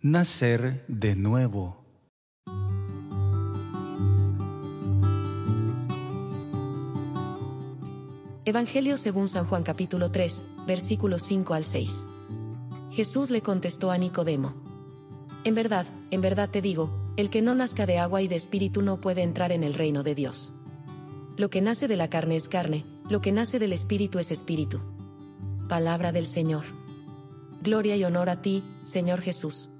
nacer de nuevo. Evangelio según San Juan capítulo 3, versículos 5 al 6. Jesús le contestó a Nicodemo. En verdad, en verdad te digo, el que no nazca de agua y de espíritu no puede entrar en el reino de Dios. Lo que nace de la carne es carne, lo que nace del espíritu es espíritu. Palabra del Señor. Gloria y honor a ti, Señor Jesús.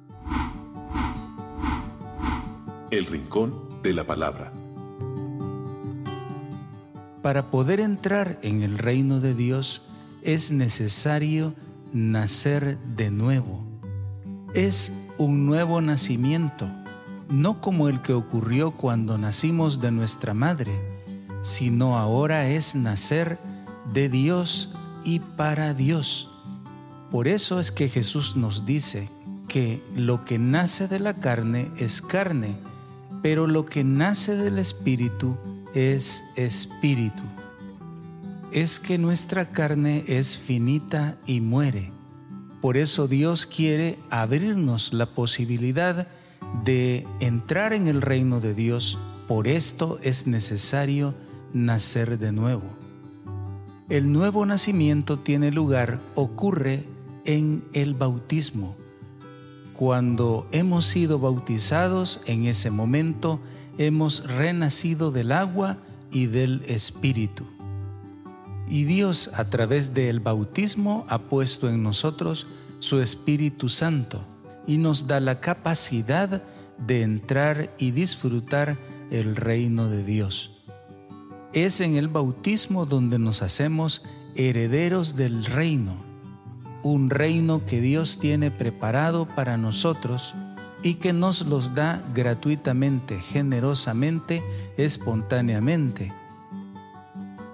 El Rincón de la Palabra. Para poder entrar en el reino de Dios es necesario nacer de nuevo. Es un nuevo nacimiento, no como el que ocurrió cuando nacimos de nuestra madre, sino ahora es nacer de Dios y para Dios. Por eso es que Jesús nos dice que lo que nace de la carne es carne, pero lo que nace del Espíritu es Espíritu. Es que nuestra carne es finita y muere. Por eso Dios quiere abrirnos la posibilidad de entrar en el reino de Dios. Por esto es necesario nacer de nuevo. El nuevo nacimiento tiene lugar, ocurre en el bautismo cuando hemos sido bautizados, en ese momento hemos renacido del agua y del Espíritu. Y Dios a través del bautismo ha puesto en nosotros su Espíritu Santo y nos da la capacidad de entrar y disfrutar el reino de Dios. Es en el bautismo donde nos hacemos herederos del reino un reino que Dios tiene preparado para nosotros y que nos los da gratuitamente, generosamente, espontáneamente.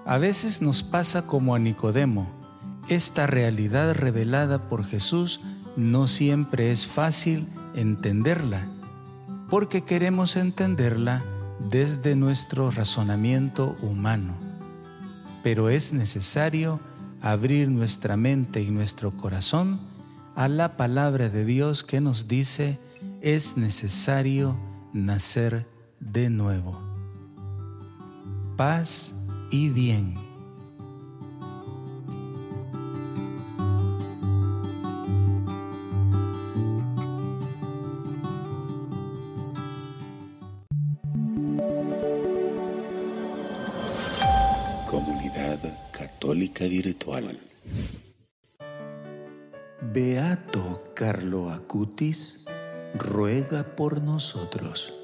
A veces nos pasa como a Nicodemo. Esta realidad revelada por Jesús no siempre es fácil entenderla, porque queremos entenderla desde nuestro razonamiento humano. Pero es necesario abrir nuestra mente y nuestro corazón a la palabra de Dios que nos dice es necesario nacer de nuevo. Paz y bien. Comunidad Beato Carlo Acutis, ruega por nosotros.